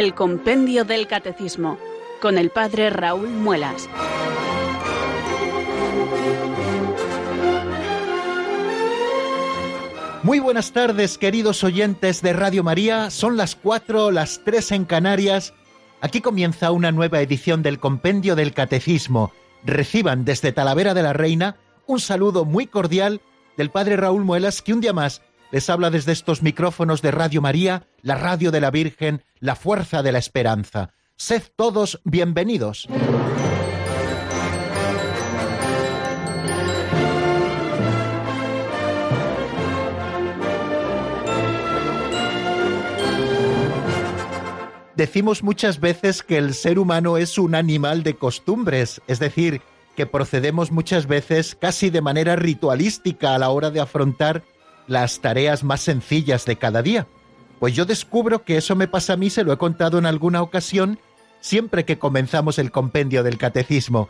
el Compendio del Catecismo, con el Padre Raúl Muelas. Muy buenas tardes, queridos oyentes de Radio María. Son las cuatro, las tres en Canarias. Aquí comienza una nueva edición del Compendio del Catecismo. Reciban desde Talavera de la Reina un saludo muy cordial del Padre Raúl Muelas, que un día más les habla desde estos micrófonos de Radio María, la radio de la Virgen, la fuerza de la esperanza. Sed todos bienvenidos. Decimos muchas veces que el ser humano es un animal de costumbres, es decir, que procedemos muchas veces casi de manera ritualística a la hora de afrontar las tareas más sencillas de cada día. Pues yo descubro que eso me pasa a mí, se lo he contado en alguna ocasión, siempre que comenzamos el compendio del catecismo,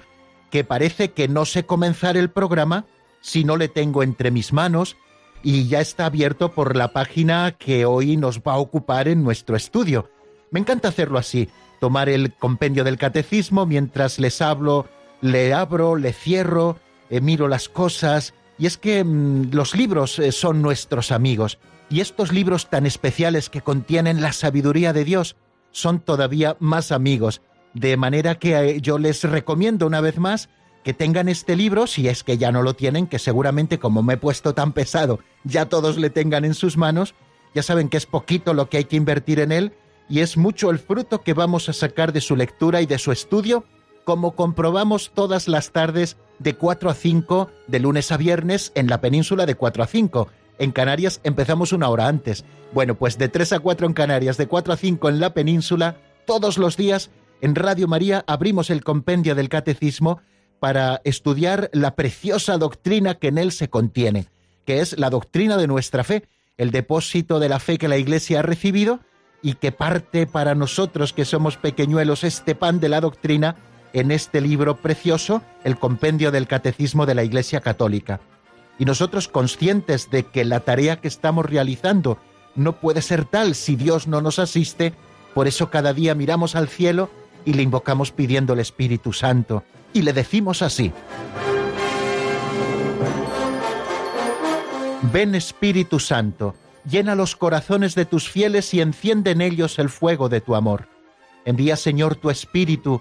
que parece que no sé comenzar el programa si no le tengo entre mis manos y ya está abierto por la página que hoy nos va a ocupar en nuestro estudio. Me encanta hacerlo así, tomar el compendio del catecismo mientras les hablo, le abro, le cierro, eh, miro las cosas, y es que mm, los libros eh, son nuestros amigos, y estos libros tan especiales que contienen la sabiduría de Dios son todavía más amigos, de manera que eh, yo les recomiendo una vez más que tengan este libro, si es que ya no lo tienen, que seguramente como me he puesto tan pesado, ya todos le tengan en sus manos, ya saben que es poquito lo que hay que invertir en él, y es mucho el fruto que vamos a sacar de su lectura y de su estudio, como comprobamos todas las tardes de 4 a 5, de lunes a viernes, en la península de 4 a 5. En Canarias empezamos una hora antes. Bueno, pues de 3 a 4 en Canarias, de 4 a 5 en la península, todos los días en Radio María abrimos el compendio del catecismo para estudiar la preciosa doctrina que en él se contiene, que es la doctrina de nuestra fe, el depósito de la fe que la Iglesia ha recibido y que parte para nosotros que somos pequeñuelos este pan de la doctrina en este libro precioso, el compendio del Catecismo de la Iglesia Católica. Y nosotros conscientes de que la tarea que estamos realizando no puede ser tal si Dios no nos asiste, por eso cada día miramos al cielo y le invocamos pidiendo el Espíritu Santo. Y le decimos así. Ven Espíritu Santo, llena los corazones de tus fieles y enciende en ellos el fuego de tu amor. Envía Señor tu Espíritu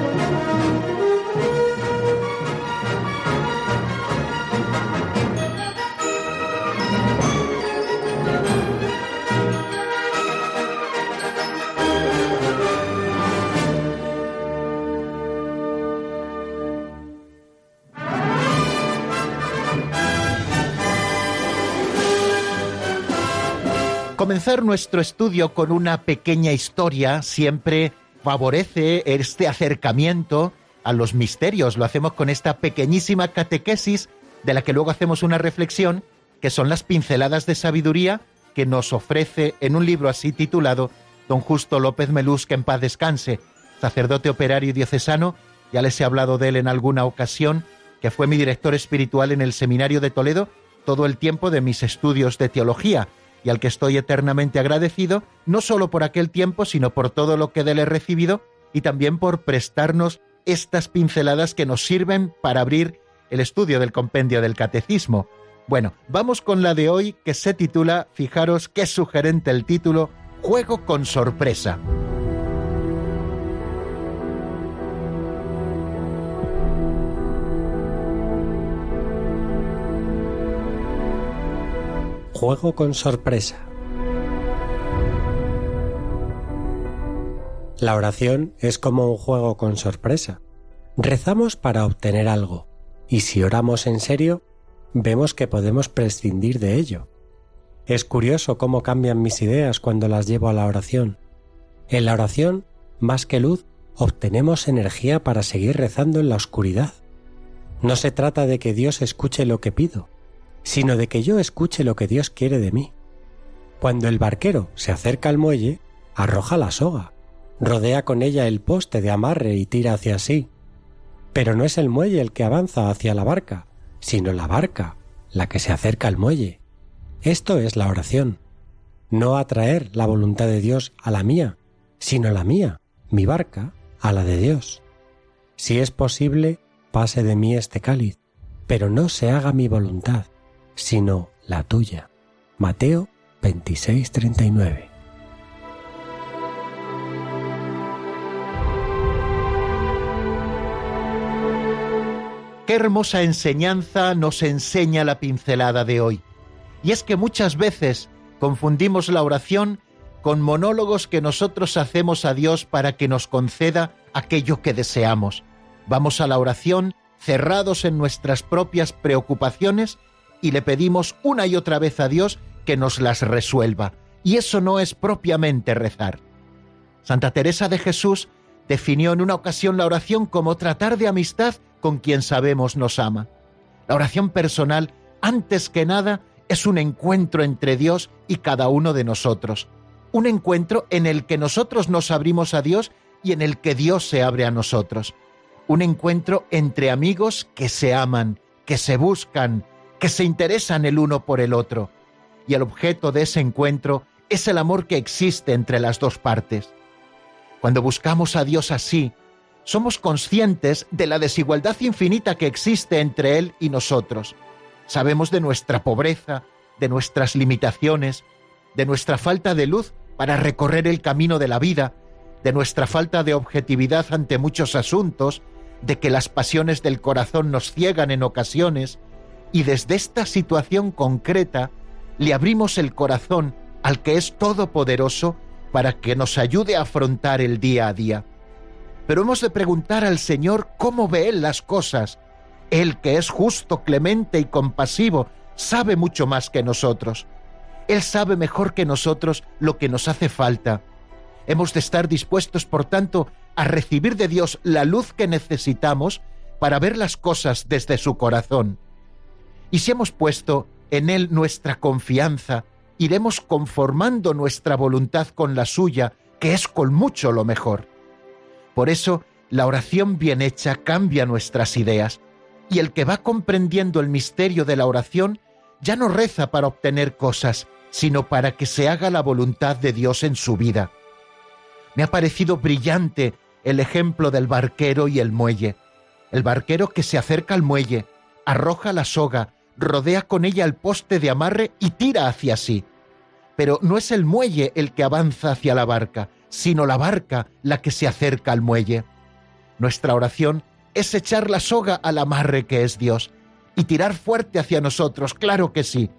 Comenzar nuestro estudio con una pequeña historia siempre favorece este acercamiento a los misterios. Lo hacemos con esta pequeñísima catequesis de la que luego hacemos una reflexión, que son las pinceladas de sabiduría que nos ofrece en un libro así titulado Don Justo López Melús, que en paz descanse, sacerdote operario y diocesano, ya les he hablado de él en alguna ocasión, que fue mi director espiritual en el Seminario de Toledo todo el tiempo de mis estudios de teología y al que estoy eternamente agradecido, no solo por aquel tiempo, sino por todo lo que de él he recibido y también por prestarnos estas pinceladas que nos sirven para abrir el estudio del compendio del catecismo. Bueno, vamos con la de hoy que se titula, fijaros qué sugerente el título, Juego con sorpresa. Juego con sorpresa. La oración es como un juego con sorpresa. Rezamos para obtener algo, y si oramos en serio, vemos que podemos prescindir de ello. Es curioso cómo cambian mis ideas cuando las llevo a la oración. En la oración, más que luz, obtenemos energía para seguir rezando en la oscuridad. No se trata de que Dios escuche lo que pido, sino de que yo escuche lo que Dios quiere de mí. Cuando el barquero se acerca al muelle, arroja la soga, rodea con ella el poste de amarre y tira hacia sí. Pero no es el muelle el que avanza hacia la barca, sino la barca la que se acerca al muelle. Esto es la oración. No atraer la voluntad de Dios a la mía, sino la mía, mi barca, a la de Dios. Si es posible, pase de mí este cáliz, pero no se haga mi voluntad, sino la tuya. Mateo 26:39. Qué hermosa enseñanza nos enseña la pincelada de hoy. Y es que muchas veces confundimos la oración con monólogos que nosotros hacemos a Dios para que nos conceda aquello que deseamos. Vamos a la oración cerrados en nuestras propias preocupaciones y le pedimos una y otra vez a Dios que nos las resuelva. Y eso no es propiamente rezar. Santa Teresa de Jesús definió en una ocasión la oración como tratar de amistad con quien sabemos nos ama. La oración personal, antes que nada, es un encuentro entre Dios y cada uno de nosotros. Un encuentro en el que nosotros nos abrimos a Dios y en el que Dios se abre a nosotros. Un encuentro entre amigos que se aman, que se buscan, que se interesan el uno por el otro y el objeto de ese encuentro es el amor que existe entre las dos partes. Cuando buscamos a Dios así, somos conscientes de la desigualdad infinita que existe entre Él y nosotros. Sabemos de nuestra pobreza, de nuestras limitaciones, de nuestra falta de luz para recorrer el camino de la vida, de nuestra falta de objetividad ante muchos asuntos, de que las pasiones del corazón nos ciegan en ocasiones, y desde esta situación concreta le abrimos el corazón al que es todopoderoso para que nos ayude a afrontar el día a día. Pero hemos de preguntar al Señor cómo ve Él las cosas. Él que es justo, clemente y compasivo, sabe mucho más que nosotros. Él sabe mejor que nosotros lo que nos hace falta. Hemos de estar dispuestos, por tanto, a recibir de Dios la luz que necesitamos para ver las cosas desde su corazón. Y si hemos puesto en Él nuestra confianza, iremos conformando nuestra voluntad con la suya, que es con mucho lo mejor. Por eso, la oración bien hecha cambia nuestras ideas, y el que va comprendiendo el misterio de la oración ya no reza para obtener cosas, sino para que se haga la voluntad de Dios en su vida. Me ha parecido brillante el ejemplo del barquero y el muelle. El barquero que se acerca al muelle, arroja la soga, rodea con ella el poste de amarre y tira hacia sí. Pero no es el muelle el que avanza hacia la barca, sino la barca la que se acerca al muelle. Nuestra oración es echar la soga al amarre que es Dios y tirar fuerte hacia nosotros, claro que sí,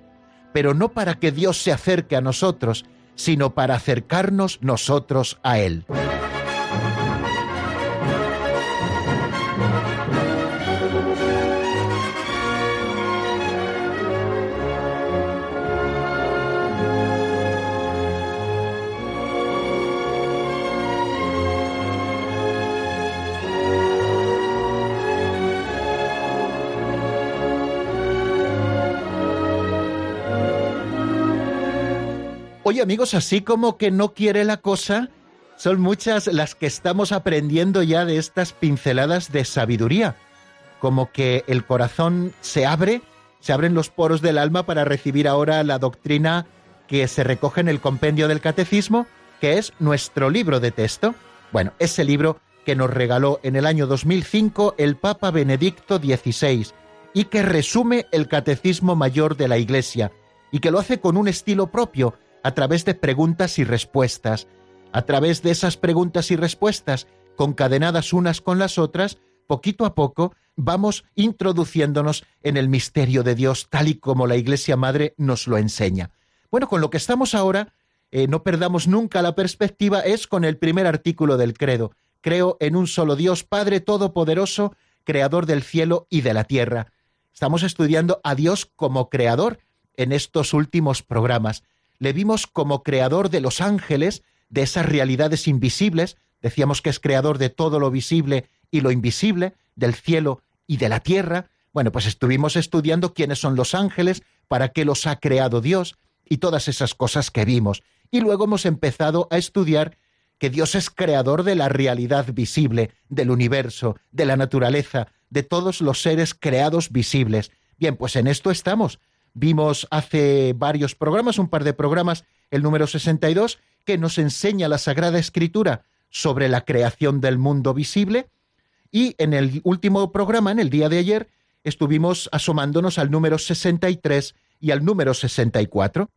pero no para que Dios se acerque a nosotros, sino para acercarnos nosotros a Él. Oye amigos, así como que no quiere la cosa, son muchas las que estamos aprendiendo ya de estas pinceladas de sabiduría, como que el corazón se abre, se abren los poros del alma para recibir ahora la doctrina que se recoge en el compendio del catecismo, que es nuestro libro de texto. Bueno, ese libro que nos regaló en el año 2005 el Papa Benedicto XVI y que resume el catecismo mayor de la Iglesia y que lo hace con un estilo propio, a través de preguntas y respuestas. A través de esas preguntas y respuestas, concadenadas unas con las otras, poquito a poco vamos introduciéndonos en el misterio de Dios tal y como la Iglesia Madre nos lo enseña. Bueno, con lo que estamos ahora, eh, no perdamos nunca la perspectiva, es con el primer artículo del credo. Creo en un solo Dios, Padre Todopoderoso, Creador del cielo y de la tierra. Estamos estudiando a Dios como Creador en estos últimos programas le vimos como creador de los ángeles, de esas realidades invisibles, decíamos que es creador de todo lo visible y lo invisible, del cielo y de la tierra. Bueno, pues estuvimos estudiando quiénes son los ángeles, para qué los ha creado Dios, y todas esas cosas que vimos. Y luego hemos empezado a estudiar que Dios es creador de la realidad visible, del universo, de la naturaleza, de todos los seres creados visibles. Bien, pues en esto estamos. Vimos hace varios programas, un par de programas, el número 62, que nos enseña la Sagrada Escritura sobre la creación del mundo visible. Y en el último programa, en el día de ayer, estuvimos asomándonos al número 63 y al número 64.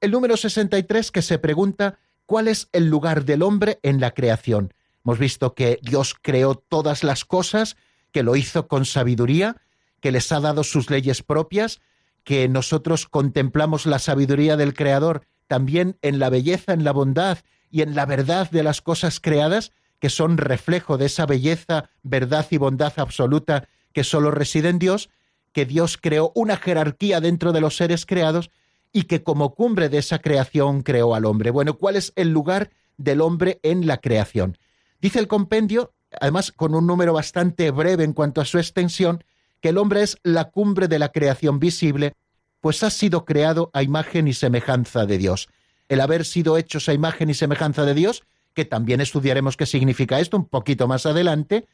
El número 63 que se pregunta ¿Cuál es el lugar del hombre en la creación? Hemos visto que Dios creó todas las cosas, que lo hizo con sabiduría, que les ha dado sus leyes propias, que nosotros contemplamos la sabiduría del Creador también en la belleza, en la bondad y en la verdad de las cosas creadas, que son reflejo de esa belleza, verdad y bondad absoluta que solo reside en Dios, que Dios creó una jerarquía dentro de los seres creados y que como cumbre de esa creación creó al hombre. Bueno, ¿cuál es el lugar del hombre en la creación? Dice el compendio, además con un número bastante breve en cuanto a su extensión, que el hombre es la cumbre de la creación visible, pues ha sido creado a imagen y semejanza de Dios. El haber sido hechos a imagen y semejanza de Dios, que también estudiaremos qué significa esto un poquito más adelante,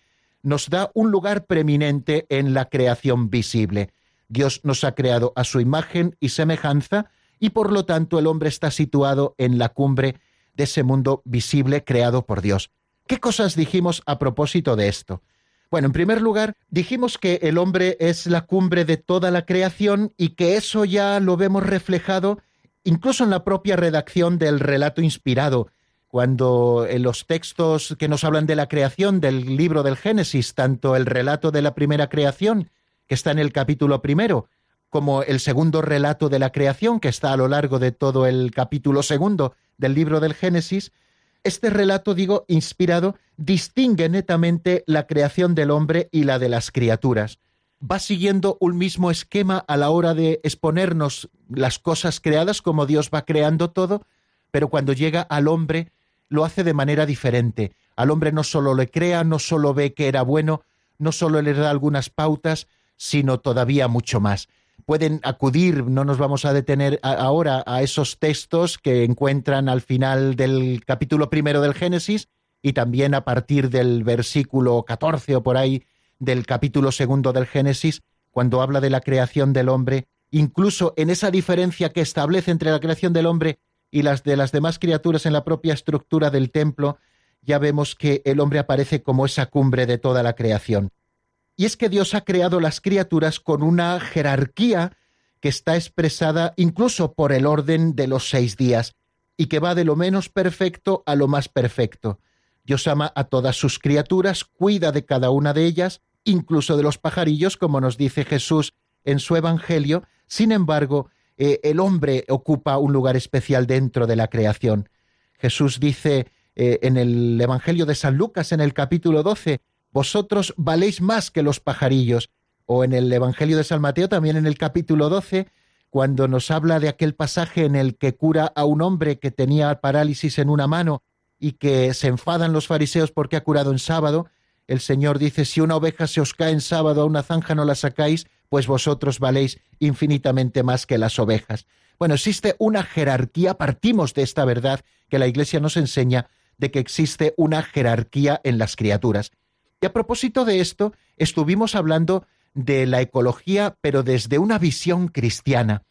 nos da un lugar preeminente en la creación visible. Dios nos ha creado a su imagen y semejanza y por lo tanto el hombre está situado en la cumbre de ese mundo visible creado por Dios. ¿Qué cosas dijimos a propósito de esto? Bueno, en primer lugar, dijimos que el hombre es la cumbre de toda la creación y que eso ya lo vemos reflejado incluso en la propia redacción del relato inspirado, cuando en los textos que nos hablan de la creación del libro del Génesis, tanto el relato de la primera creación que está en el capítulo primero, como el segundo relato de la creación, que está a lo largo de todo el capítulo segundo del libro del Génesis, este relato, digo, inspirado, distingue netamente la creación del hombre y la de las criaturas. Va siguiendo un mismo esquema a la hora de exponernos las cosas creadas, como Dios va creando todo, pero cuando llega al hombre lo hace de manera diferente. Al hombre no solo le crea, no solo ve que era bueno, no solo le da algunas pautas, sino todavía mucho más. Pueden acudir, no nos vamos a detener ahora a esos textos que encuentran al final del capítulo primero del Génesis y también a partir del versículo 14 o por ahí del capítulo segundo del Génesis, cuando habla de la creación del hombre, incluso en esa diferencia que establece entre la creación del hombre y las de las demás criaturas en la propia estructura del templo, ya vemos que el hombre aparece como esa cumbre de toda la creación. Y es que Dios ha creado las criaturas con una jerarquía que está expresada incluso por el orden de los seis días, y que va de lo menos perfecto a lo más perfecto. Dios ama a todas sus criaturas, cuida de cada una de ellas, incluso de los pajarillos, como nos dice Jesús en su Evangelio. Sin embargo, eh, el hombre ocupa un lugar especial dentro de la creación. Jesús dice eh, en el Evangelio de San Lucas, en el capítulo 12, vosotros valéis más que los pajarillos. O en el Evangelio de San Mateo, también en el capítulo 12, cuando nos habla de aquel pasaje en el que cura a un hombre que tenía parálisis en una mano y que se enfadan los fariseos porque ha curado en sábado, el Señor dice, si una oveja se os cae en sábado a una zanja no la sacáis, pues vosotros valéis infinitamente más que las ovejas. Bueno, existe una jerarquía, partimos de esta verdad que la Iglesia nos enseña, de que existe una jerarquía en las criaturas. Y a propósito de esto, estuvimos hablando de la ecología, pero desde una visión cristiana.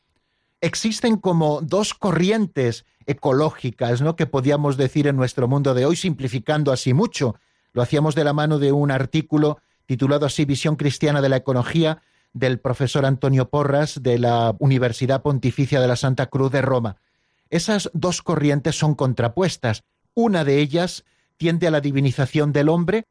Existen como dos corrientes ecológicas, ¿no? que podíamos decir en nuestro mundo de hoy, simplificando así mucho. Lo hacíamos de la mano de un artículo titulado así Visión Cristiana de la Ecología del profesor Antonio Porras de la Universidad Pontificia de la Santa Cruz de Roma. Esas dos corrientes son contrapuestas. Una de ellas tiende a la divinización del hombre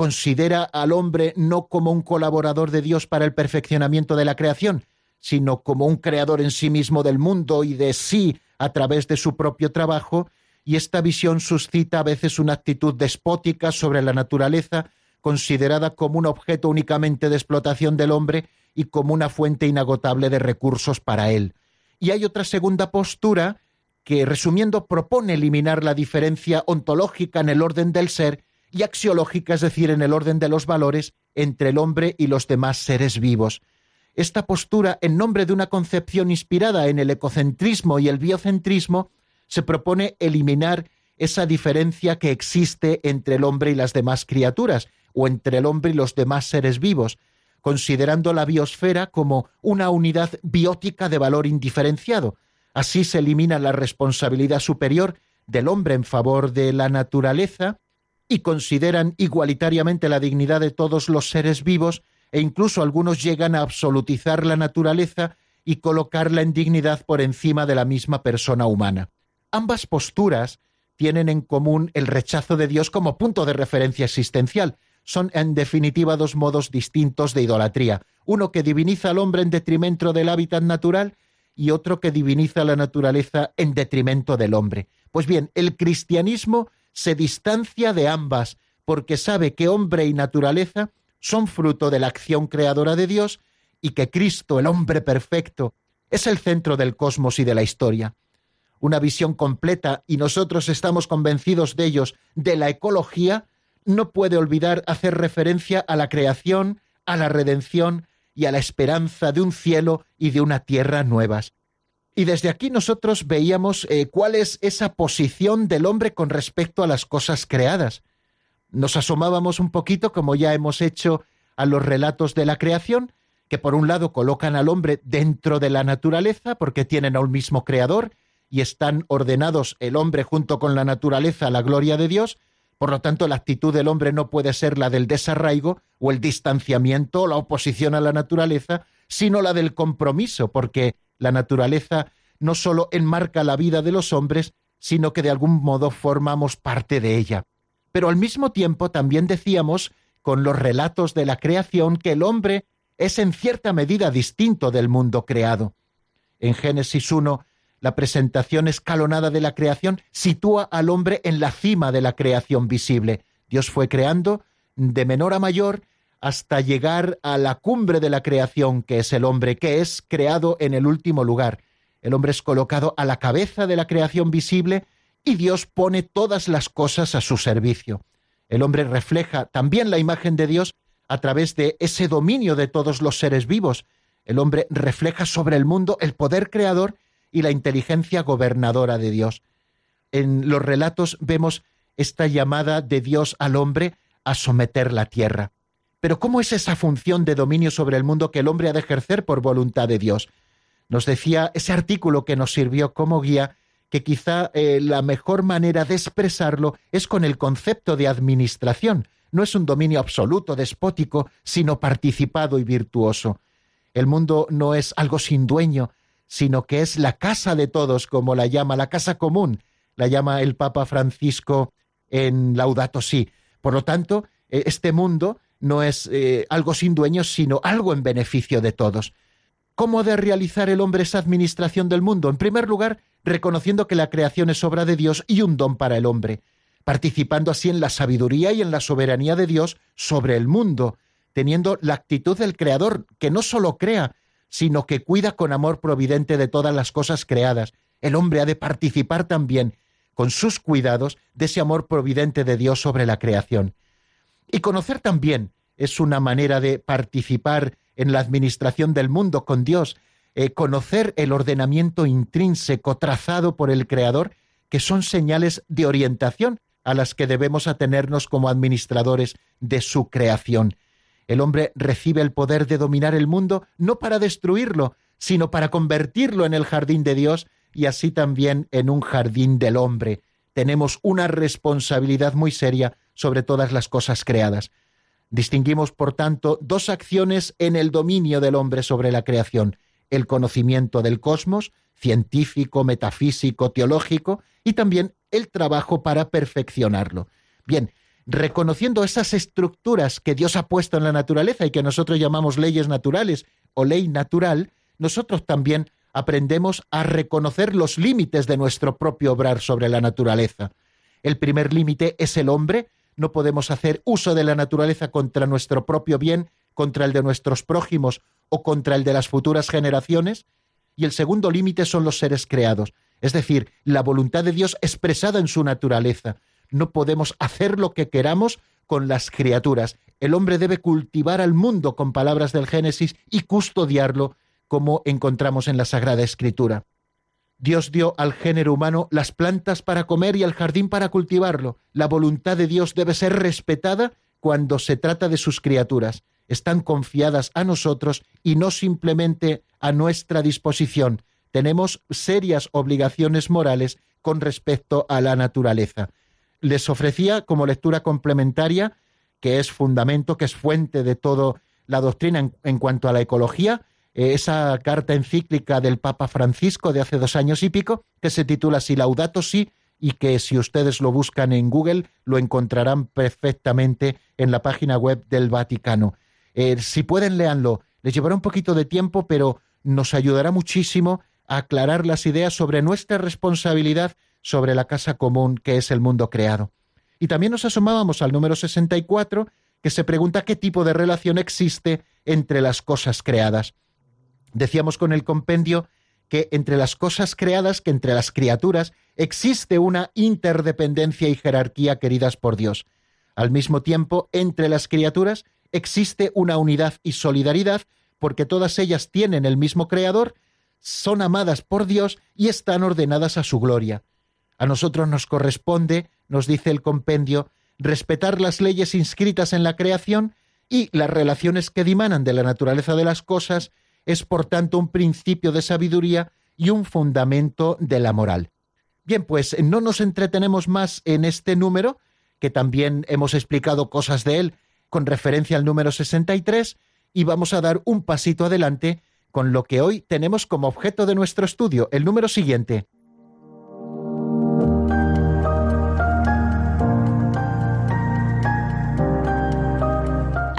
considera al hombre no como un colaborador de Dios para el perfeccionamiento de la creación, sino como un creador en sí mismo del mundo y de sí a través de su propio trabajo, y esta visión suscita a veces una actitud despótica sobre la naturaleza, considerada como un objeto únicamente de explotación del hombre y como una fuente inagotable de recursos para él. Y hay otra segunda postura que, resumiendo, propone eliminar la diferencia ontológica en el orden del ser y axiológica, es decir, en el orden de los valores entre el hombre y los demás seres vivos. esta postura, en nombre de una concepción inspirada en el ecocentrismo y el biocentrismo, se propone eliminar esa diferencia que existe entre el hombre y las demás criaturas, o entre el hombre y los demás seres vivos, considerando la biosfera como una unidad biótica de valor indiferenciado. Así se elimina la responsabilidad superior del hombre en favor de la naturaleza y consideran igualitariamente la dignidad de todos los seres vivos e incluso algunos llegan a absolutizar la naturaleza y colocarla en dignidad por encima de la misma persona humana. Ambas posturas tienen en común el rechazo de Dios como punto de referencia existencial. Son en definitiva dos modos distintos de idolatría, uno que diviniza al hombre en detrimento del hábitat natural y otro que diviniza la naturaleza en detrimento del hombre. Pues bien, el cristianismo se distancia de ambas porque sabe que hombre y naturaleza son fruto de la acción creadora de Dios y que Cristo, el hombre perfecto, es el centro del cosmos y de la historia. Una visión completa, y nosotros estamos convencidos de ellos, de la ecología, no puede olvidar hacer referencia a la creación, a la redención y a la esperanza de un cielo y de una tierra nuevas. Y desde aquí nosotros veíamos eh, cuál es esa posición del hombre con respecto a las cosas creadas. Nos asomábamos un poquito, como ya hemos hecho, a los relatos de la creación, que por un lado colocan al hombre dentro de la naturaleza, porque tienen a un mismo creador, y están ordenados el hombre junto con la naturaleza a la gloria de Dios, por lo tanto la actitud del hombre no puede ser la del desarraigo o el distanciamiento o la oposición a la naturaleza, sino la del compromiso, porque la naturaleza no sólo enmarca la vida de los hombres, sino que de algún modo formamos parte de ella. Pero al mismo tiempo también decíamos, con los relatos de la creación, que el hombre es en cierta medida distinto del mundo creado. En Génesis 1, la presentación escalonada de la creación sitúa al hombre en la cima de la creación visible. Dios fue creando de menor a mayor hasta llegar a la cumbre de la creación, que es el hombre, que es creado en el último lugar. El hombre es colocado a la cabeza de la creación visible y Dios pone todas las cosas a su servicio. El hombre refleja también la imagen de Dios a través de ese dominio de todos los seres vivos. El hombre refleja sobre el mundo el poder creador y la inteligencia gobernadora de Dios. En los relatos vemos esta llamada de Dios al hombre a someter la tierra. Pero ¿cómo es esa función de dominio sobre el mundo que el hombre ha de ejercer por voluntad de Dios? Nos decía ese artículo que nos sirvió como guía que quizá eh, la mejor manera de expresarlo es con el concepto de administración. No es un dominio absoluto, despótico, sino participado y virtuoso. El mundo no es algo sin dueño, sino que es la casa de todos, como la llama, la casa común, la llama el Papa Francisco en Laudato Si. Por lo tanto, e, este mundo no es eh, algo sin dueños, sino algo en beneficio de todos. ¿Cómo ha de realizar el hombre esa administración del mundo? En primer lugar, reconociendo que la creación es obra de Dios y un don para el hombre, participando así en la sabiduría y en la soberanía de Dios sobre el mundo, teniendo la actitud del Creador, que no sólo crea, sino que cuida con amor providente de todas las cosas creadas. El hombre ha de participar también, con sus cuidados, de ese amor providente de Dios sobre la creación. Y conocer también es una manera de participar en la administración del mundo con Dios, eh, conocer el ordenamiento intrínseco trazado por el Creador, que son señales de orientación a las que debemos atenernos como administradores de su creación. El hombre recibe el poder de dominar el mundo no para destruirlo, sino para convertirlo en el jardín de Dios y así también en un jardín del hombre. Tenemos una responsabilidad muy seria sobre todas las cosas creadas. Distinguimos, por tanto, dos acciones en el dominio del hombre sobre la creación, el conocimiento del cosmos, científico, metafísico, teológico, y también el trabajo para perfeccionarlo. Bien, reconociendo esas estructuras que Dios ha puesto en la naturaleza y que nosotros llamamos leyes naturales o ley natural, nosotros también aprendemos a reconocer los límites de nuestro propio obrar sobre la naturaleza. El primer límite es el hombre, no podemos hacer uso de la naturaleza contra nuestro propio bien, contra el de nuestros prójimos o contra el de las futuras generaciones. Y el segundo límite son los seres creados, es decir, la voluntad de Dios expresada en su naturaleza. No podemos hacer lo que queramos con las criaturas. el hombre debe cultivar al mundo con palabras del Génesis y custodiarlo como encontramos en la Sagrada Escritura. Dios dio al género humano las plantas para comer y el jardín para cultivarlo. La voluntad de Dios debe ser respetada cuando se trata de sus criaturas. Están confiadas a nosotros y no simplemente a nuestra disposición. Tenemos serias obligaciones morales con respecto a la naturaleza. Les ofrecía como lectura complementaria, que es fundamento, que es fuente de toda la doctrina en, cuanto a la ecología, esa carta encíclica del Papa Francisco de hace dos años y pico, que se titula Si Laudato Si, y que si ustedes lo buscan en Google lo encontrarán perfectamente en la página web del Vaticano. Eh, si pueden, léanlo. Les llevará un poquito de tiempo, pero nos ayudará muchísimo a aclarar las ideas sobre nuestra responsabilidad sobre la casa común que es el mundo creado. Y también nos asomábamos al número 64, que se pregunta qué tipo de relación existe entre las cosas creadas. Decíamos con el compendio que entre las cosas creadas, que entre las criaturas, existe una interdependencia y jerarquía queridas por Dios. Al mismo tiempo, entre las criaturas existe una unidad y solidaridad, porque todas ellas tienen el mismo Creador, son amadas por Dios y están ordenadas a su gloria. A nosotros nos corresponde, nos dice el compendio, respetar las leyes inscritas en la creación y las relaciones que dimanan de la naturaleza de las cosas es por tanto un principio de sabiduría y un fundamento de la moral. Bien, pues no nos entretenemos más en este número, que también hemos explicado cosas de él con referencia al número 63, y vamos a dar un pasito adelante con lo que hoy tenemos como objeto de nuestro estudio, el número siguiente.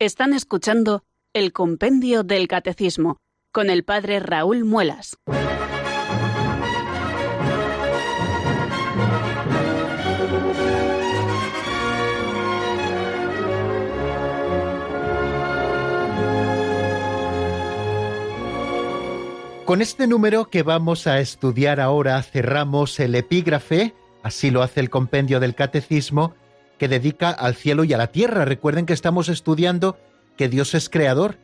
Están escuchando el Compendio del Catecismo con el Padre Raúl Muelas. Con este número que vamos a estudiar ahora cerramos el epígrafe, así lo hace el compendio del Catecismo, que dedica al cielo y a la tierra. Recuerden que estamos estudiando que Dios es creador,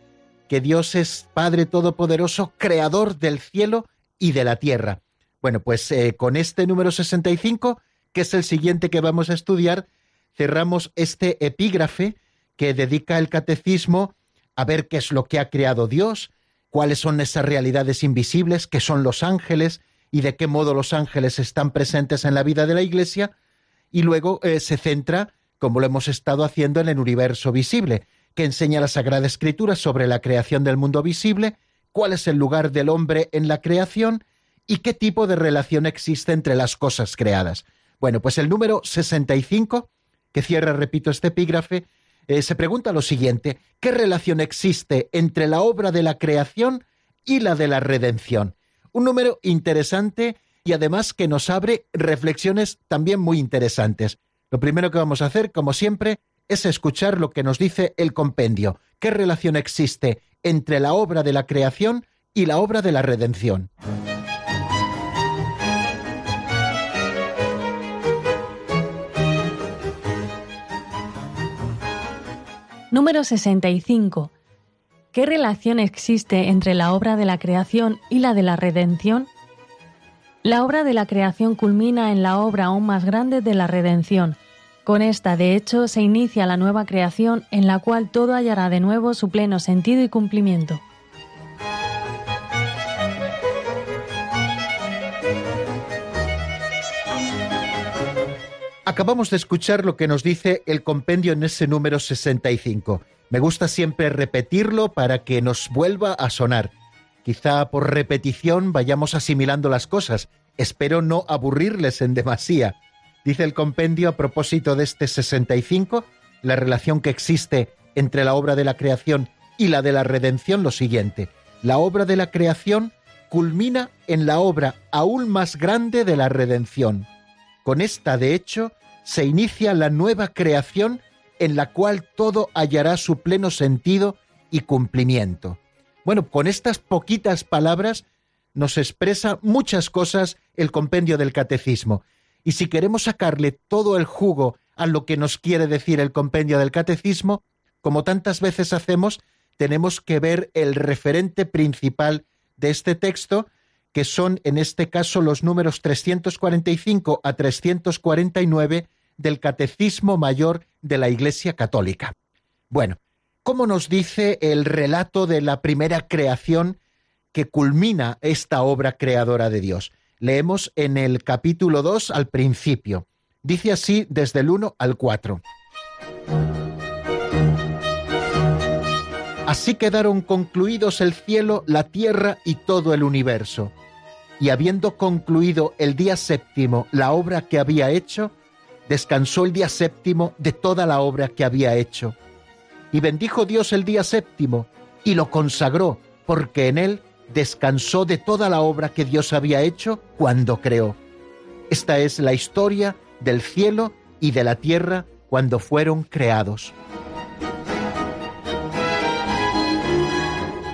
que Dios es Padre Todopoderoso, creador del cielo y de la tierra. Bueno, pues eh, con este número 65, que es el siguiente que vamos a estudiar, cerramos este epígrafe que dedica el catecismo a ver qué es lo que ha creado Dios, cuáles son esas realidades invisibles, qué son los ángeles y de qué modo los ángeles están presentes en la vida de la Iglesia, y luego eh, se centra, como lo hemos estado haciendo, en el universo visible, que enseña la Sagrada Escritura sobre la creación del mundo visible, cuál es el lugar del hombre en la creación y qué tipo de relación existe entre las cosas creadas. Bueno, pues el número 65, que cierra, repito, este epígrafe, eh, se pregunta lo siguiente, ¿qué relación existe entre la obra de la creación y la de la redención? Un número interesante y además que nos abre reflexiones también muy interesantes. Lo primero que vamos a hacer, como siempre, es escuchar lo que nos dice el compendio. ¿Qué relación existe entre la obra de la creación y la obra de la redención? Número 65. ¿Qué relación existe entre la obra de la creación y la de la redención? La obra de la creación culmina en la obra aún más grande de la redención. Con esta, de hecho, se inicia la nueva creación en la cual todo hallará de nuevo su pleno sentido y cumplimiento. Acabamos de escuchar lo que nos dice el compendio en ese número 65. Me gusta siempre repetirlo para que nos vuelva a sonar. Quizá por repetición vayamos asimilando las cosas. Espero no aburrirles en demasía. Dice el compendio a propósito de este 65, la relación que existe entre la obra de la creación y la de la redención lo siguiente. La obra de la creación culmina en la obra aún más grande de la redención. Con esta, de hecho, se inicia la nueva creación en la cual todo hallará su pleno sentido y cumplimiento. Bueno, con estas poquitas palabras nos expresa muchas cosas el compendio del catecismo. Y si queremos sacarle todo el jugo a lo que nos quiere decir el compendio del catecismo, como tantas veces hacemos, tenemos que ver el referente principal de este texto, que son en este caso los números 345 a 349 del Catecismo Mayor de la Iglesia Católica. Bueno, ¿cómo nos dice el relato de la primera creación que culmina esta obra creadora de Dios? Leemos en el capítulo 2 al principio. Dice así desde el 1 al 4. Así quedaron concluidos el cielo, la tierra y todo el universo. Y habiendo concluido el día séptimo la obra que había hecho, descansó el día séptimo de toda la obra que había hecho. Y bendijo Dios el día séptimo y lo consagró, porque en él descansó de toda la obra que Dios había hecho cuando creó. Esta es la historia del cielo y de la tierra cuando fueron creados.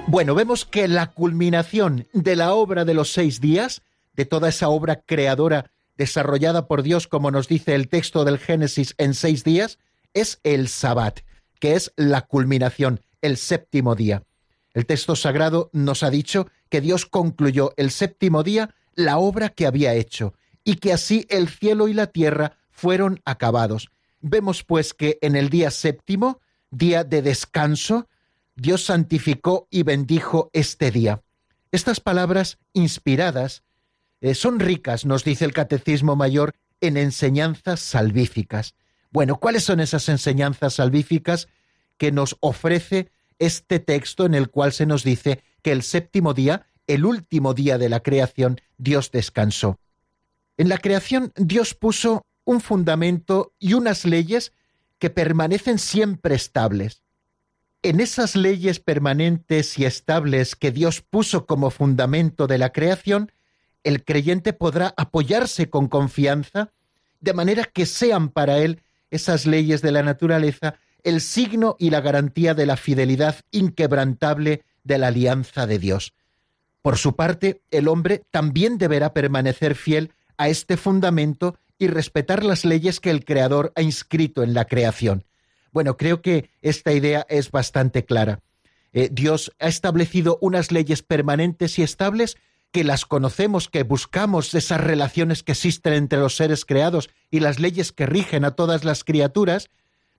Bueno, vemos que la culminación de la obra de los seis días, de toda esa obra creadora desarrollada por Dios, como nos dice el texto del Génesis, en seis días, es el Sabbat, que es la culminación, el séptimo día. El texto sagrado nos ha dicho que Dios concluyó el séptimo día la obra que había hecho, y que así el cielo y la tierra fueron acabados. Vemos pues que en el día séptimo, día de descanso, Dios santificó y bendijo este día. Estas palabras inspiradas eh, son ricas, nos dice el Catecismo Mayor, en enseñanzas salvíficas. Bueno, ¿cuáles son esas enseñanzas salvíficas que nos ofrece este texto en el cual se nos dice que el séptimo día, el último día de la creación, Dios descansó? En la creación Dios puso un fundamento y unas leyes que permanecen siempre estables. En esas leyes permanentes y estables que Dios puso como fundamento de la creación, el creyente podrá apoyarse con confianza, de manera que sean para él esas leyes de la naturaleza el signo y la garantía de la fidelidad inquebrantable de la alianza de Dios. Por su parte, el hombre también deberá permanecer fiel a este fundamento y respetar las leyes que el Creador ha inscrito en la creación. Bueno, creo que esta idea es bastante clara. Eh, Dios ha establecido unas leyes permanentes y estables que las conocemos, que buscamos esas relaciones que existen entre los seres creados y las leyes que rigen a todas las criaturas,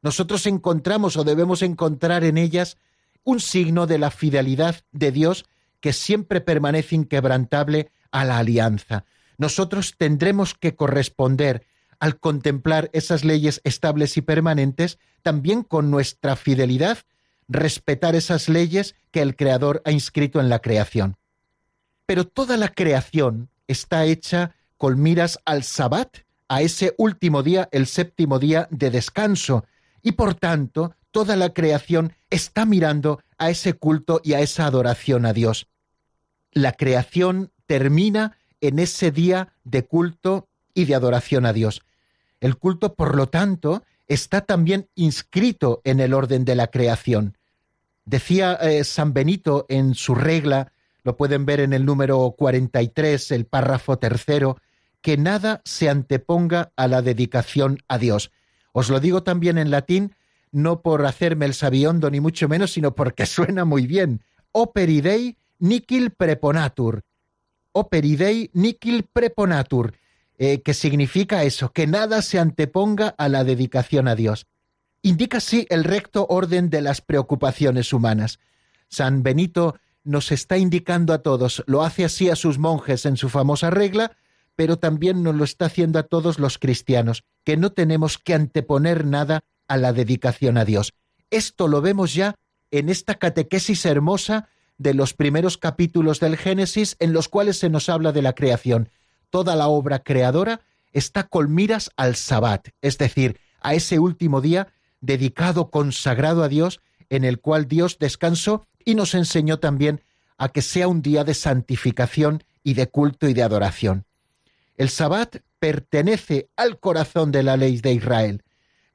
nosotros encontramos o debemos encontrar en ellas un signo de la fidelidad de Dios que siempre permanece inquebrantable a la alianza. Nosotros tendremos que corresponder al contemplar esas leyes estables y permanentes, también con nuestra fidelidad, respetar esas leyes que el Creador ha inscrito en la creación. Pero toda la creación está hecha con miras al Sabbat, a ese último día, el séptimo día de descanso, y por tanto toda la creación está mirando a ese culto y a esa adoración a Dios. La creación termina en ese día de culto y de adoración a Dios. El culto, por lo tanto, está también inscrito en el orden de la creación. Decía eh, San Benito en su regla, lo pueden ver en el número 43, el párrafo tercero, que nada se anteponga a la dedicación a Dios. Os lo digo también en latín, no por hacerme el sabiondo ni mucho menos, sino porque suena muy bien. Operidei nicil preponatur. Operidei nicil preponatur, eh, que significa eso, que nada se anteponga a la dedicación a Dios. Indica así el recto orden de las preocupaciones humanas. San Benito nos está indicando a todos, lo hace así a sus monjes en su famosa regla, pero también nos lo está haciendo a todos los cristianos, que no tenemos que anteponer nada a la dedicación a Dios. Esto lo vemos ya en esta catequesis hermosa de los primeros capítulos del Génesis en los cuales se nos habla de la creación. Toda la obra creadora está con miras al Sabbat, es decir, a ese último día dedicado, consagrado a Dios, en el cual Dios descansó y nos enseñó también a que sea un día de santificación y de culto y de adoración. El Sabbat pertenece al corazón de la ley de Israel.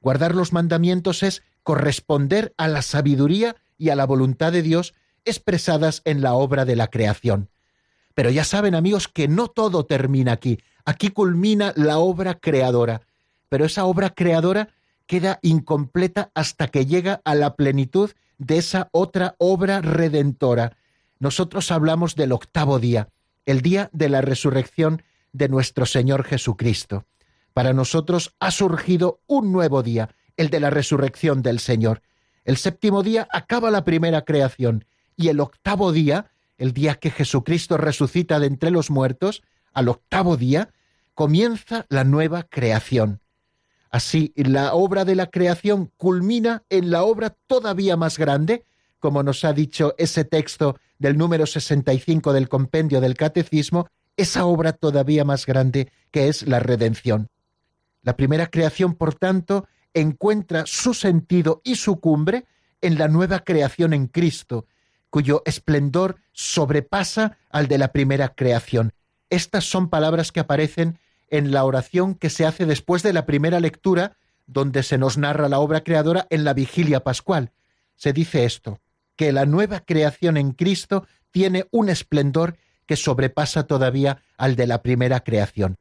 Guardar los mandamientos es corresponder a la sabiduría y a la voluntad de Dios expresadas en la obra de la creación. Pero ya saben amigos que no todo termina aquí. Aquí culmina la obra creadora. Pero esa obra creadora queda incompleta hasta que llega a la plenitud de esa otra obra redentora. Nosotros hablamos del octavo día, el día de la resurrección de nuestro Señor Jesucristo. Para nosotros ha surgido un nuevo día, el de la resurrección del Señor. El séptimo día acaba la primera creación y el octavo día, el día que Jesucristo resucita de entre los muertos, al octavo día, comienza la nueva creación. Así, la obra de la creación culmina en la obra todavía más grande, como nos ha dicho ese texto del número 65 del compendio del Catecismo, esa obra todavía más grande que es la redención. La primera creación, por tanto, encuentra su sentido y su cumbre en la nueva creación en Cristo, cuyo esplendor sobrepasa al de la primera creación. Estas son palabras que aparecen en la oración que se hace después de la primera lectura, donde se nos narra la obra creadora en la vigilia pascual. Se dice esto, que la nueva creación en Cristo tiene un esplendor que sobrepasa todavía al de la primera creación.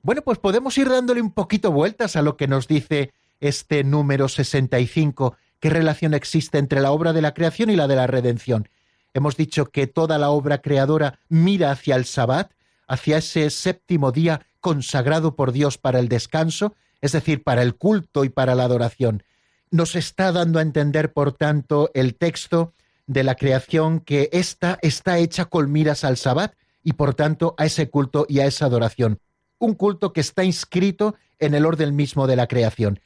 Bueno, pues podemos ir dándole un poquito vueltas a lo que nos dice este número 65, qué relación existe entre la obra de la creación y la de la redención. Hemos dicho que toda la obra creadora mira hacia el Sabbat, hacia ese séptimo día consagrado por Dios para el descanso, es decir, para el culto y para la adoración. Nos está dando a entender, por tanto, el texto de la creación que ésta está hecha con miras al Sabbat y, por tanto, a ese culto y a esa adoración. Un culto que está inscrito en el orden mismo de la creación,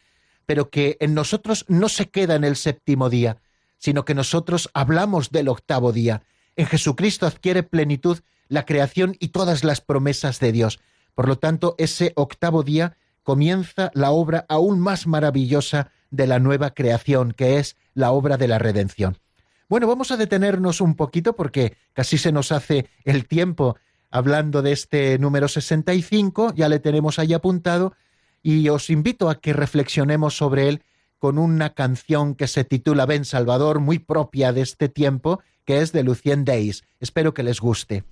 pero que en nosotros no se queda en el séptimo día, sino que nosotros hablamos del octavo día. En Jesucristo adquiere plenitud la creación y todas las promesas de Dios. Por lo tanto, ese octavo día comienza la obra aún más maravillosa de la nueva creación, que es la obra de la redención. Bueno, vamos a detenernos un poquito porque casi se nos hace el tiempo hablando de este número 65, ya le tenemos ahí apuntado, y os invito a que reflexionemos sobre él con una canción que se titula Ben Salvador, muy propia de este tiempo, que es de Lucien Days. Espero que les guste.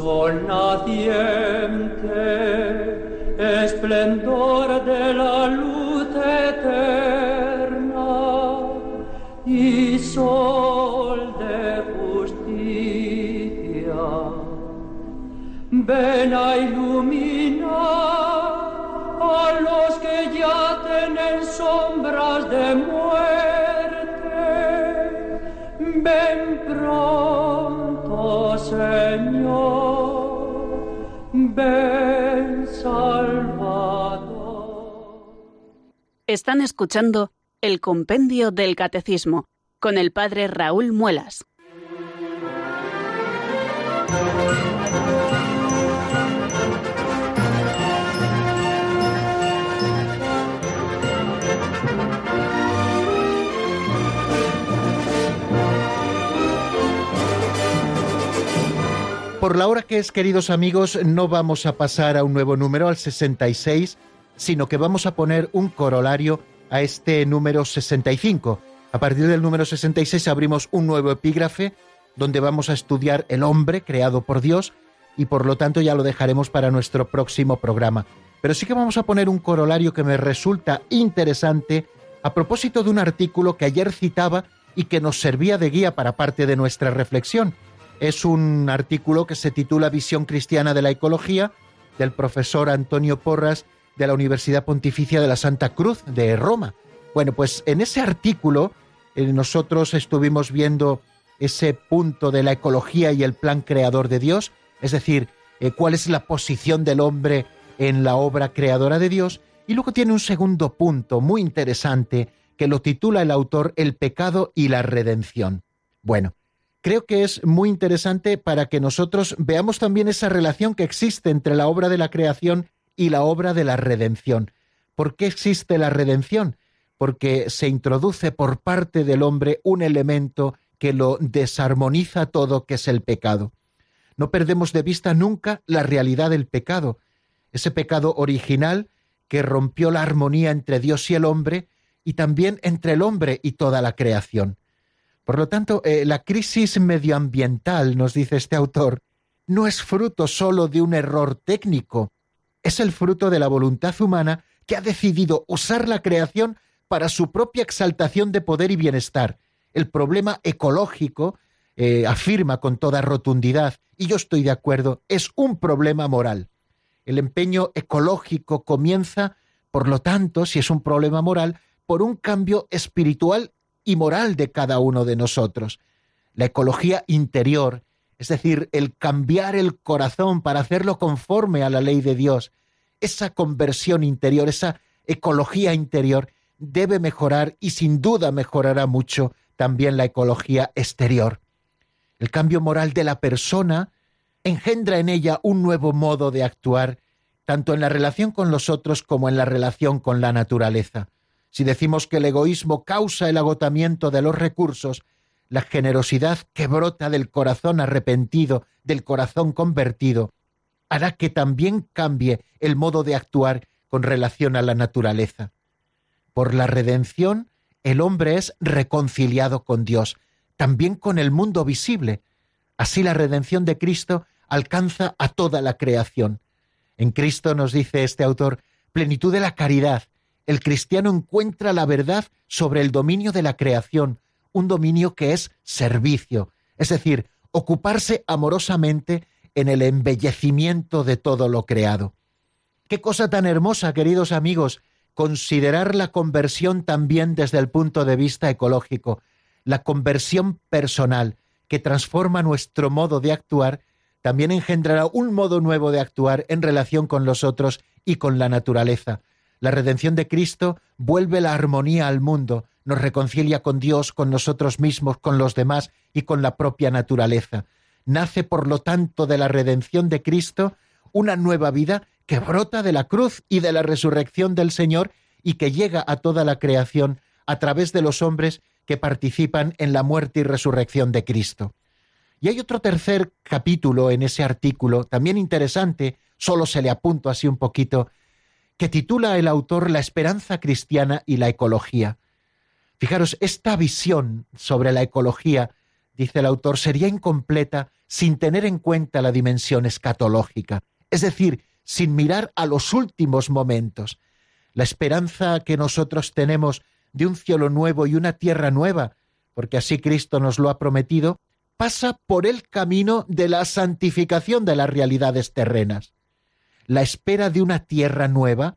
Sol naciente, esplendor Están escuchando el Compendio del Catecismo con el Padre Raúl Muelas. Por la hora que es, queridos amigos, no vamos a pasar a un nuevo número, al 66, sino que vamos a poner un corolario a este número 65. A partir del número 66 abrimos un nuevo epígrafe donde vamos a estudiar el hombre creado por Dios y por lo tanto ya lo dejaremos para nuestro próximo programa. Pero sí que vamos a poner un corolario que me resulta interesante a propósito de un artículo que ayer citaba y que nos servía de guía para parte de nuestra reflexión. Es un artículo que se titula Visión Cristiana de la Ecología del profesor Antonio Porras de la Universidad Pontificia de la Santa Cruz de Roma. Bueno, pues en ese artículo eh, nosotros estuvimos viendo ese punto de la ecología y el plan creador de Dios, es decir, eh, cuál es la posición del hombre en la obra creadora de Dios, y luego tiene un segundo punto muy interesante que lo titula el autor El pecado y la redención. Bueno, creo que es muy interesante para que nosotros veamos también esa relación que existe entre la obra de la creación y la obra de la redención. ¿Por qué existe la redención? Porque se introduce por parte del hombre un elemento que lo desarmoniza todo, que es el pecado. No perdemos de vista nunca la realidad del pecado, ese pecado original que rompió la armonía entre Dios y el hombre y también entre el hombre y toda la creación. Por lo tanto, eh, la crisis medioambiental, nos dice este autor, no es fruto solo de un error técnico, es el fruto de la voluntad humana que ha decidido usar la creación para su propia exaltación de poder y bienestar. El problema ecológico, eh, afirma con toda rotundidad, y yo estoy de acuerdo, es un problema moral. El empeño ecológico comienza, por lo tanto, si es un problema moral, por un cambio espiritual y moral de cada uno de nosotros. La ecología interior, es decir, el cambiar el corazón para hacerlo conforme a la ley de Dios, esa conversión interior, esa ecología interior, debe mejorar y sin duda mejorará mucho también la ecología exterior. El cambio moral de la persona engendra en ella un nuevo modo de actuar, tanto en la relación con los otros como en la relación con la naturaleza. Si decimos que el egoísmo causa el agotamiento de los recursos, la generosidad que brota del corazón arrepentido, del corazón convertido, hará que también cambie el modo de actuar con relación a la naturaleza. Por la redención, el hombre es reconciliado con Dios, también con el mundo visible. Así la redención de Cristo alcanza a toda la creación. En Cristo nos dice este autor, plenitud de la caridad, el cristiano encuentra la verdad sobre el dominio de la creación, un dominio que es servicio, es decir, ocuparse amorosamente en el embellecimiento de todo lo creado. Qué cosa tan hermosa, queridos amigos, considerar la conversión también desde el punto de vista ecológico, la conversión personal, que transforma nuestro modo de actuar, también engendrará un modo nuevo de actuar en relación con los otros y con la naturaleza. La redención de Cristo vuelve la armonía al mundo, nos reconcilia con Dios, con nosotros mismos, con los demás y con la propia naturaleza. Nace, por lo tanto, de la redención de Cristo una nueva vida que brota de la cruz y de la resurrección del Señor y que llega a toda la creación a través de los hombres que participan en la muerte y resurrección de Cristo. Y hay otro tercer capítulo en ese artículo, también interesante, solo se le apunto así un poquito, que titula el autor La esperanza cristiana y la ecología. Fijaros, esta visión sobre la ecología, dice el autor, sería incompleta sin tener en cuenta la dimensión escatológica, es decir, sin mirar a los últimos momentos. La esperanza que nosotros tenemos de un cielo nuevo y una tierra nueva, porque así Cristo nos lo ha prometido, pasa por el camino de la santificación de las realidades terrenas la espera de una tierra nueva,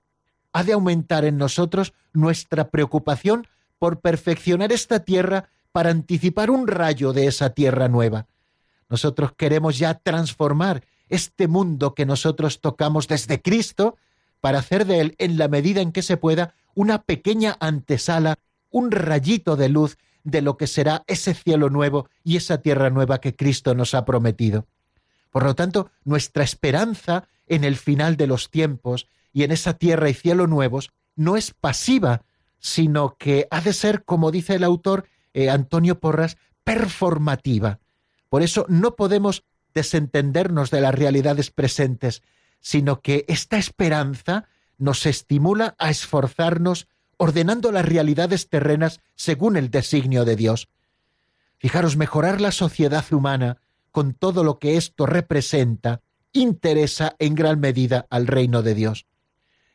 ha de aumentar en nosotros nuestra preocupación por perfeccionar esta tierra para anticipar un rayo de esa tierra nueva. Nosotros queremos ya transformar este mundo que nosotros tocamos desde Cristo para hacer de él, en la medida en que se pueda, una pequeña antesala, un rayito de luz de lo que será ese cielo nuevo y esa tierra nueva que Cristo nos ha prometido. Por lo tanto, nuestra esperanza en el final de los tiempos y en esa tierra y cielo nuevos no es pasiva, sino que ha de ser, como dice el autor eh, Antonio Porras, performativa. Por eso no podemos desentendernos de las realidades presentes, sino que esta esperanza nos estimula a esforzarnos ordenando las realidades terrenas según el designio de Dios. Fijaros, mejorar la sociedad humana con todo lo que esto representa, interesa en gran medida al reino de Dios.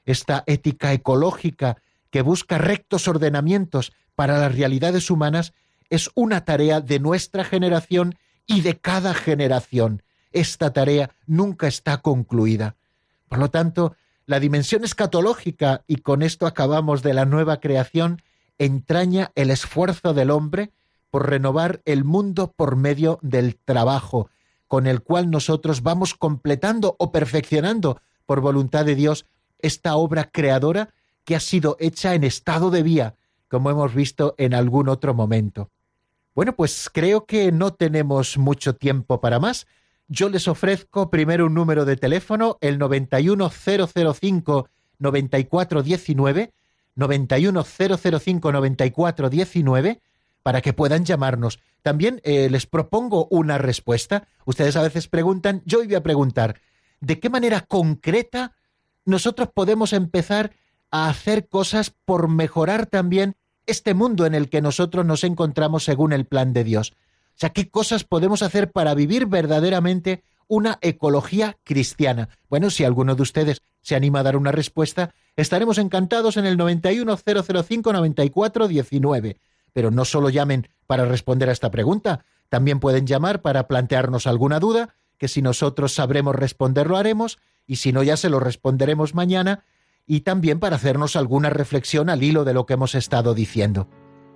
Esta ética ecológica que busca rectos ordenamientos para las realidades humanas es una tarea de nuestra generación y de cada generación. Esta tarea nunca está concluida. Por lo tanto, la dimensión escatológica, y con esto acabamos de la nueva creación, entraña el esfuerzo del hombre por renovar el mundo por medio del trabajo, con el cual nosotros vamos completando o perfeccionando por voluntad de Dios esta obra creadora que ha sido hecha en estado de vía, como hemos visto en algún otro momento. Bueno, pues creo que no tenemos mucho tiempo para más. Yo les ofrezco primero un número de teléfono, el 91005 9419, 91005 9419, para que puedan llamarnos. También eh, les propongo una respuesta. Ustedes a veces preguntan, yo voy a preguntar, ¿de qué manera concreta nosotros podemos empezar a hacer cosas por mejorar también este mundo en el que nosotros nos encontramos según el plan de Dios? O sea, ¿qué cosas podemos hacer para vivir verdaderamente una ecología cristiana? Bueno, si alguno de ustedes se anima a dar una respuesta, estaremos encantados en el 910059419 pero no solo llamen para responder a esta pregunta, también pueden llamar para plantearnos alguna duda, que si nosotros sabremos responder lo haremos, y si no ya se lo responderemos mañana, y también para hacernos alguna reflexión al hilo de lo que hemos estado diciendo.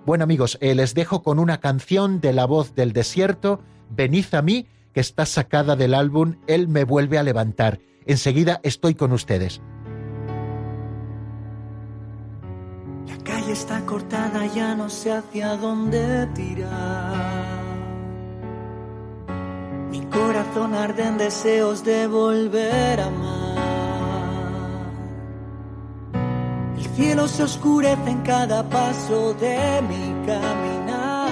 Bueno amigos, eh, les dejo con una canción de la voz del desierto, Venid a mí, que está sacada del álbum Él me vuelve a levantar. Enseguida estoy con ustedes. está cortada, ya no sé hacia dónde tirar. Mi corazón arde en deseos de volver a amar. El cielo se oscurece en cada paso de mi caminar.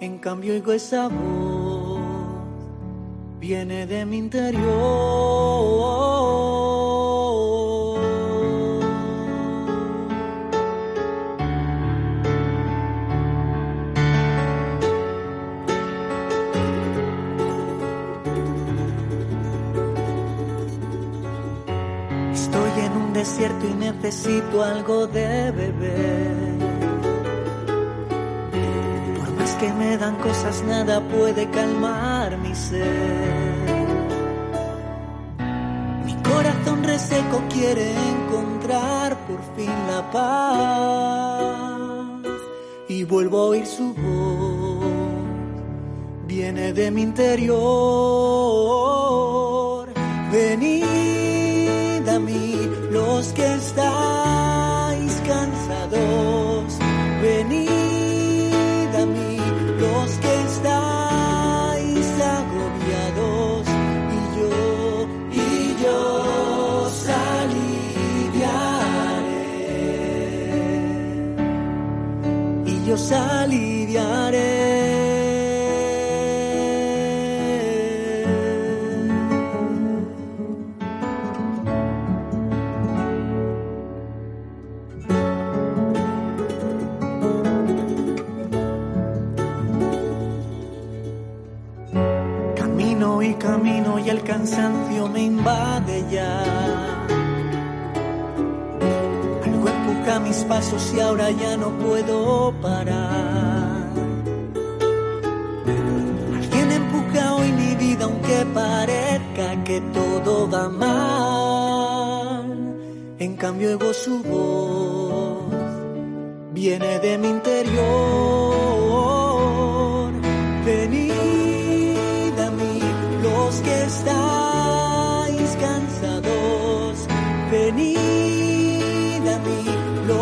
En cambio oigo esa voz, viene de mi interior. Hambriento y necesito algo de beber. Por más que me dan cosas, nada puede calmar mi sed. Mi corazón reseco quiere encontrar por fin la paz y vuelvo a oír su voz. Viene de mi interior. Venid a mí los que estáis cansados. Venid a mí los que estáis agobiados. Y yo, y yo os aliviaré. Y yo os aliviaré. Cansancio me invade ya. Algo empuja mis pasos y ahora ya no puedo parar. Alguien empuja hoy mi vida aunque parezca que todo va mal. En cambio oigo su voz, viene de mi interior.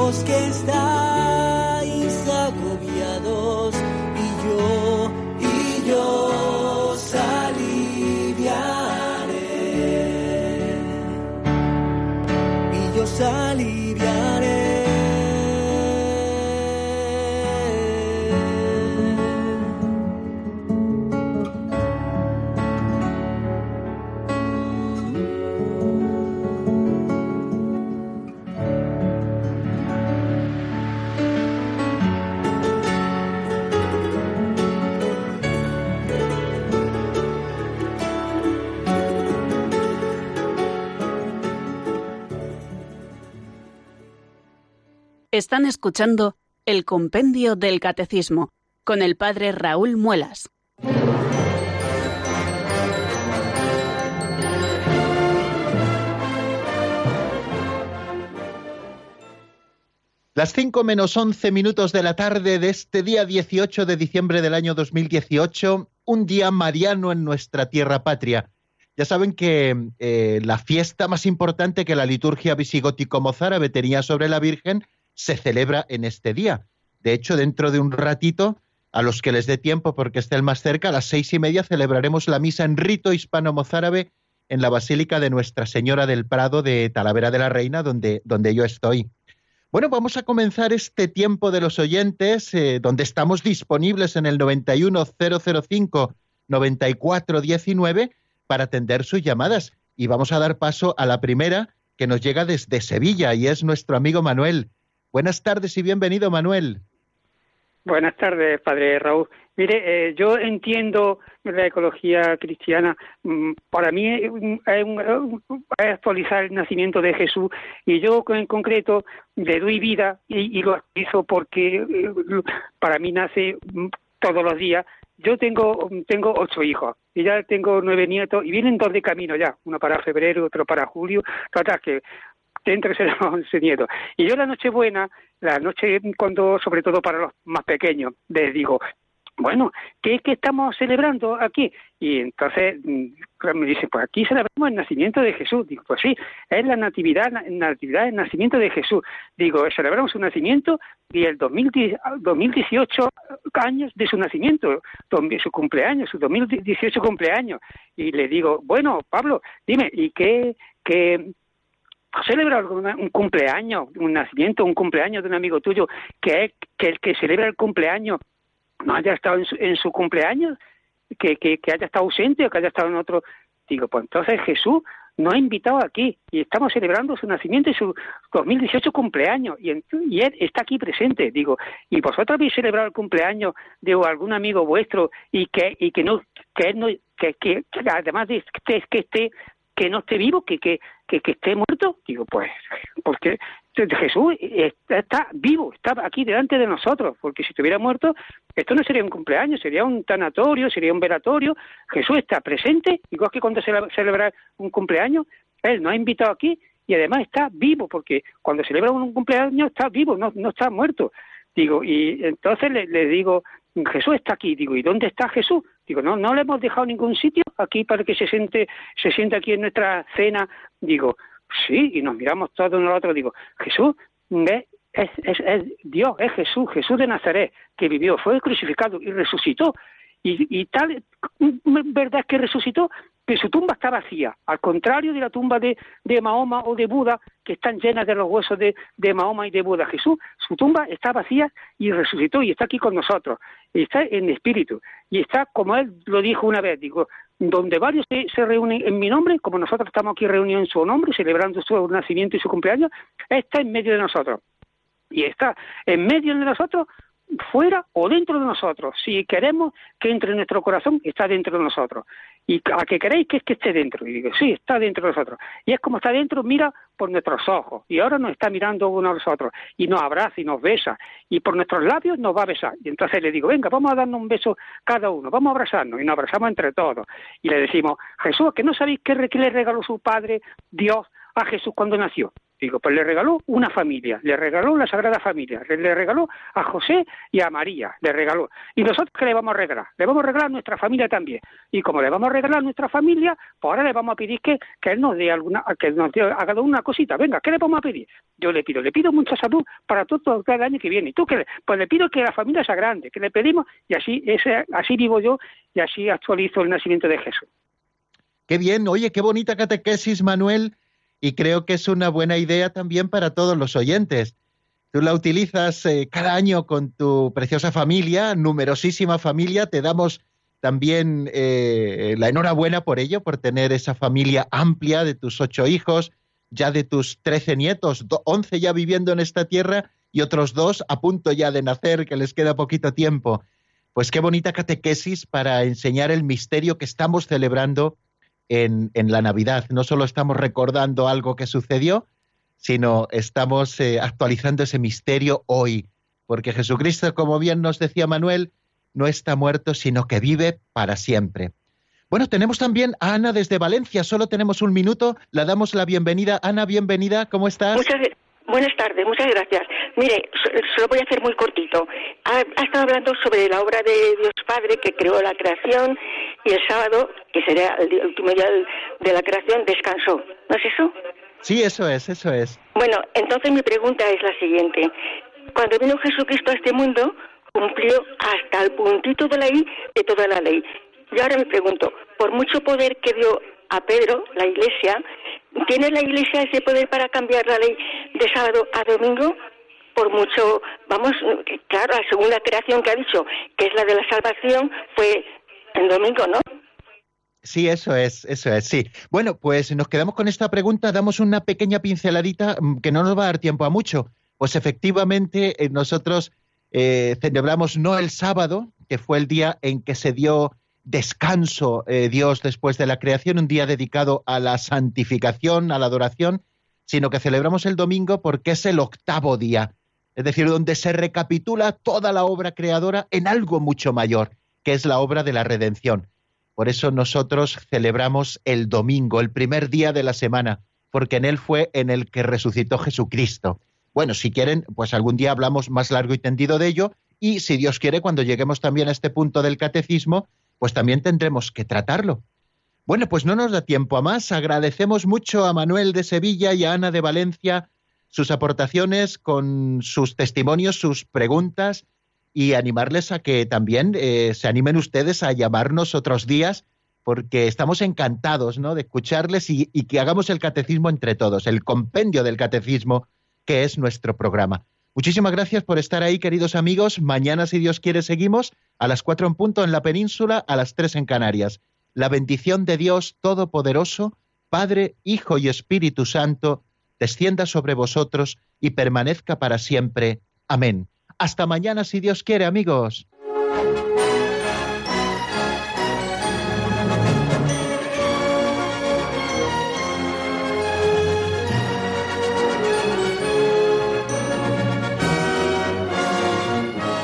Que estáis Están escuchando el Compendio del Catecismo con el Padre Raúl Muelas. Las 5 menos 11 minutos de la tarde de este día 18 de diciembre del año 2018, un día mariano en nuestra tierra patria. Ya saben que eh, la fiesta más importante que la liturgia visigótico-mozárabe tenía sobre la Virgen se celebra en este día. De hecho, dentro de un ratito, a los que les dé tiempo porque estén más cerca, a las seis y media celebraremos la misa en rito hispano-mozárabe en la Basílica de Nuestra Señora del Prado de Talavera de la Reina, donde, donde yo estoy. Bueno, vamos a comenzar este tiempo de los oyentes, eh, donde estamos disponibles en el 91005 9419 para atender sus llamadas. Y vamos a dar paso a la primera que nos llega desde Sevilla y es nuestro amigo Manuel. Buenas tardes y bienvenido, Manuel. Buenas tardes, padre Raúl. Mire, eh, yo entiendo la ecología cristiana. Mm, Para mí es, actualizar el nacimiento de Jesús y yo en concreto le doy vida y, lo actualizo porque eh, para mí nace mm, todos los días. Yo tengo tengo ocho hijos y ya tengo nueve nietos y vienen dos de camino ya, uno para febrero, otro para julio, total que entre ese 11 nietos. Y yo la Nochebuena, la noche cuando, sobre todo para los más pequeños, les digo, bueno, ¿qué, qué estamos celebrando aquí? Y entonces mm, me dicen, pues aquí celebramos el nacimiento de Jesús. Digo, pues sí, es la natividad, la natividad, el nacimiento de Jesús. Digo, celebramos su nacimiento y el 2010 2018 años de su nacimiento, su cumpleaños, su 2018 cumpleaños. Y le digo, bueno, Pablo, dime, ¿y qué, qué, celebra alguna- un cumpleaños, un nacimiento, un cumpleaños de un amigo tuyo, que que el que celebra el cumpleaños no haya estado en su, en su cumpleaños, que, que, que haya estado ausente o que haya estado en otro. Digo, pues entonces Jesús nos ha invitado aquí y estamos celebrando su nacimiento y su 2018 cumpleaños y, en- y él está aquí presente. Digo, ¿y vosotros habéis celebrado el cumpleaños de algún amigo vuestro y que y que no que él no que, además de que que esté que no esté vivo, que, que, que, esté muerto. Digo, pues, porque Jesús está vivo, está aquí delante de nosotros, porque si estuviera muerto, esto no sería un cumpleaños, sería un tanatorio, sería un velatorio. Jesús está presente, igual que cuando se celebra un cumpleaños, Él nos ha invitado aquí y además está vivo, porque cuando celebra un cumpleaños está vivo, no, no está muerto. Digo, y entonces le, le digo, Jesús está aquí, digo, ¿y dónde está Jesús? Digo, no, no le hemos dejado ningún sitio aquí para que se siente, se siente aquí en nuestra cena. Digo, sí, y nos miramos todos uno al otro. Digo, Jesús. Es, es, es, Dios, es Jesús, Jesús de Nazaret, que vivió, fue crucificado y resucitó. Y, y tal, verdad que resucitó, que su tumba está vacía, al contrario de la tumba de, de Mahoma o de Buda, que están llenas de los huesos de, de, Mahoma y de Buda. Jesús, su tumba está vacía y resucitó y está aquí con nosotros, y está en espíritu, y está, como él lo dijo una vez, digo, donde varios se, se reúnen en mi nombre, como nosotros estamos aquí reunidos en su nombre, celebrando su nacimiento y su cumpleaños, está en medio de nosotros. Y está en medio de nosotros fuera o dentro de nosotros. Si queremos que entre en nuestro corazón, está dentro de nosotros. ¿Y a qué queréis que que esté dentro? Y digo, sí, está dentro de nosotros. Y es como está dentro, mira por nuestros ojos. Y ahora nos está mirando uno a nosotros. Y nos abraza y nos besa. Y por nuestros labios nos va a besar. Y entonces le digo, venga, vamos a darnos un beso cada uno. Vamos a abrazarnos. Y nos abrazamos entre todos. Y le decimos, Jesús, que no sabéis qué le regaló su Padre, Dios, a Jesús cuando nació. Digo, pues le regaló una familia, le regaló la Sagrada Familia, le, regaló a José y a María, le regaló. ¿Y nosotros qué le vamos a regalar? Le vamos a regalar a nuestra familia también. Y como le vamos a regalar a nuestra familia, pues ahora le vamos a pedir que, que él nos dé alguna, que nos dé, haga una cosita. Venga, ¿qué le vamos a pedir? Yo le pido, le pido mucha salud para todo, el año que viene. ¿Y tú qué? Pues le pido que la familia sea grande, que le pedimos, y así, ese, así vivo yo, y así actualizo el nacimiento de Jesús. Qué bien, oye, qué bonita catequesis, Manuel y creo que es una buena idea también para todos los oyentes. Tú la utilizas eh, cada año con tu preciosa familia, numerosísima familia. Te damos también eh, la enhorabuena por ello, por tener esa familia amplia de tus ocho hijos, ya de tus trece nietos, once ya viviendo en esta tierra y otros dos a punto ya de nacer, que les queda poquito tiempo. Pues qué bonita catequesis para enseñar el misterio que estamos celebrando en, la Navidad. No solo estamos recordando algo que sucedió, sino estamos eh, actualizando ese misterio hoy, porque Jesucristo, como bien nos decía Manuel, no está muerto, sino que vive para siempre. Bueno, tenemos también a Ana desde Valencia, solo tenemos un minuto, la damos la bienvenida. Ana, bienvenida, ¿cómo estás? Muchas, buenas tardes, muchas gracias. Mire, solo voy a hacer muy cortito. Ha, ha, estado hablando sobre la obra de Dios Padre que creó la creación y el sábado, que sería el, último día de la creación, descansó. ¿No es eso? Sí, eso es, eso es. Bueno, entonces mi pregunta es la siguiente. Cuando vino Jesucristo a este mundo, cumplió hasta el puntito de la ley de toda la ley. Y ahora me pregunto, por mucho poder que dio a Pedro, la iglesia, ¿tiene la iglesia ese poder para cambiar la ley de sábado a domingo? Por mucho, vamos, claro, la segunda creación que ha dicho, que es la de la salvación, fue el domingo, ¿no? Sí, eso es, eso es, sí. Bueno, pues nos quedamos con esta pregunta, damos una pequeña pinceladita mm, que no nos va a dar tiempo a mucho. Pues efectivamente eh, nosotros eh, celebramos no el sábado, que fue el día en que se dio descanso eh, Dios después de la creación, un día dedicado a la santificación, a la adoración, sino que celebramos el domingo porque es el octavo día, es decir, donde se recapitula toda la obra creadora en algo mucho mayor que es la obra de la redención. Por eso nosotros celebramos el domingo, el primer día de la semana, porque en él fue en el que resucitó Jesucristo. Bueno, si quieren, pues algún día hablamos más largo y tendido de ello, y si Dios quiere, cuando lleguemos también a este punto del catecismo, pues también tendremos que tratarlo. Bueno, pues no nos da tiempo a más. Agradecemos mucho a Manuel de Sevilla y a Ana de Valencia sus aportaciones con sus testimonios, sus preguntas y animarles a que también eh, se animen ustedes a llamarnos otros días porque estamos encantados ¿no? de escucharles y, y, que hagamos el catecismo entre todos, el compendio del catecismo que es nuestro programa. Muchísimas gracias por estar ahí, queridos amigos. Mañana, si Dios quiere, seguimos a las cuatro en punto en la península, a las tres en Canarias. La bendición de Dios Todopoderoso, Padre, Hijo y Espíritu Santo, descienda sobre vosotros y permanezca para siempre. Amén. Hasta mañana si Dios quiere, amigos.